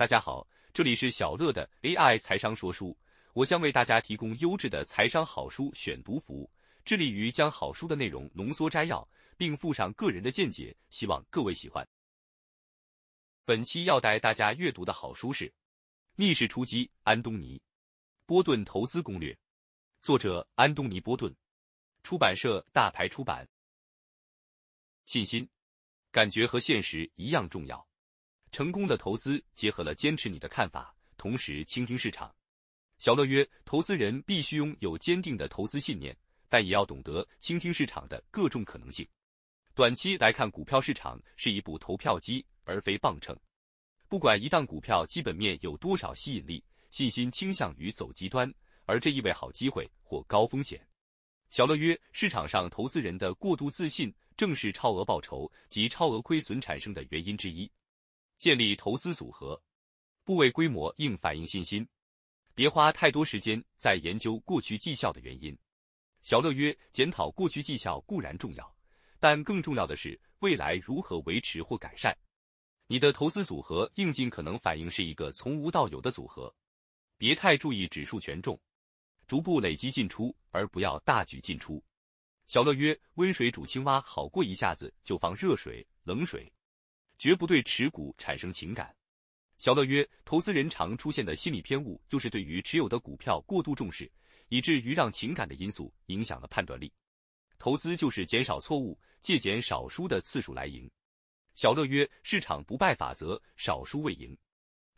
大家好，这里是小乐的 AI 财商说书，我将为大家提供优质的财商好书选读服务，致力于将好书的内容浓缩摘要，并附上个人的见解，希望各位喜欢。本期要带大家阅读的好书是《逆势出击：安东尼·波顿投资攻略》，作者安东尼·波顿，出版社大牌出版。信心、感觉和现实一样重要。成功的投资结合了坚持你的看法，同时倾听市场。小乐约：投资人必须拥有坚定的投资信念，但也要懂得倾听市场的各种可能性。短期来看，股票市场是一部投票机，而非磅秤。不管一档股票基本面有多少吸引力，信心倾向于走极端，而这意味好机会或高风险。小乐约：市场上投资人的过度自信，正是超额报酬及超额亏损产生的原因之一。建立投资组合，部位规模应反映信心。别花太多时间在研究过去绩效的原因。小乐曰：检讨过去绩效固然重要，但更重要的是未来如何维持或改善。你的投资组合应尽可能反映是一个从无到有的组合，别太注意指数权重，逐步累积进出，而不要大举进出。小乐曰：温水煮青蛙好过一下子就放热水、冷水。绝不对持股产生情感。小乐约：投资人常出现的心理偏误，就是对于持有的股票过度重视，以至于让情感的因素影响了判断力。投资就是减少错误，借减少输的次数来赢。小乐约：市场不败法则，少输未赢。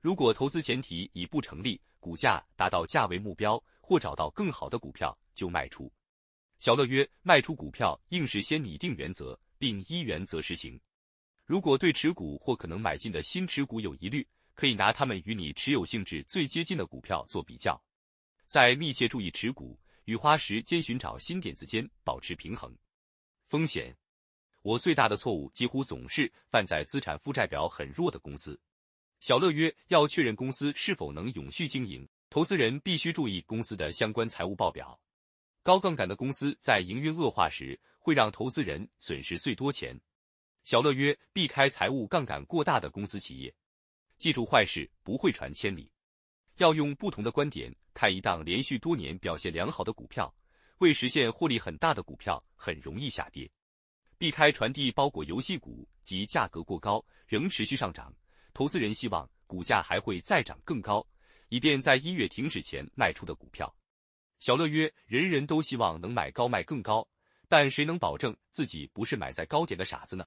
如果投资前提已不成立，股价达到价位目标或找到更好的股票就卖出。小乐约：卖出股票应是先拟定原则，并依原则实行。如果对持股或可能买进的新持股有疑虑，可以拿它们与你持有性质最接近的股票做比较，在密切注意持股与花时间寻找新点子间保持平衡。风险，我最大的错误几乎总是犯在资产负债表很弱的公司。小乐约要确认公司是否能永续经营，投资人必须注意公司的相关财务报表。高杠杆的公司在营运恶化时会让投资人损失最多钱。小乐约：避开财务杠杆过大的公司企业。记住，坏事不会传千里。要用不同的观点看一档连续多年表现良好的股票，未实现获利很大的股票很容易下跌。避开传递包裹游戏股及价格过高仍持续上涨，投资人希望股价还会再涨更高，以便在一月停止前卖出的股票。小乐约：人人都希望能买高卖更高，但谁能保证自己不是买在高点的傻子呢？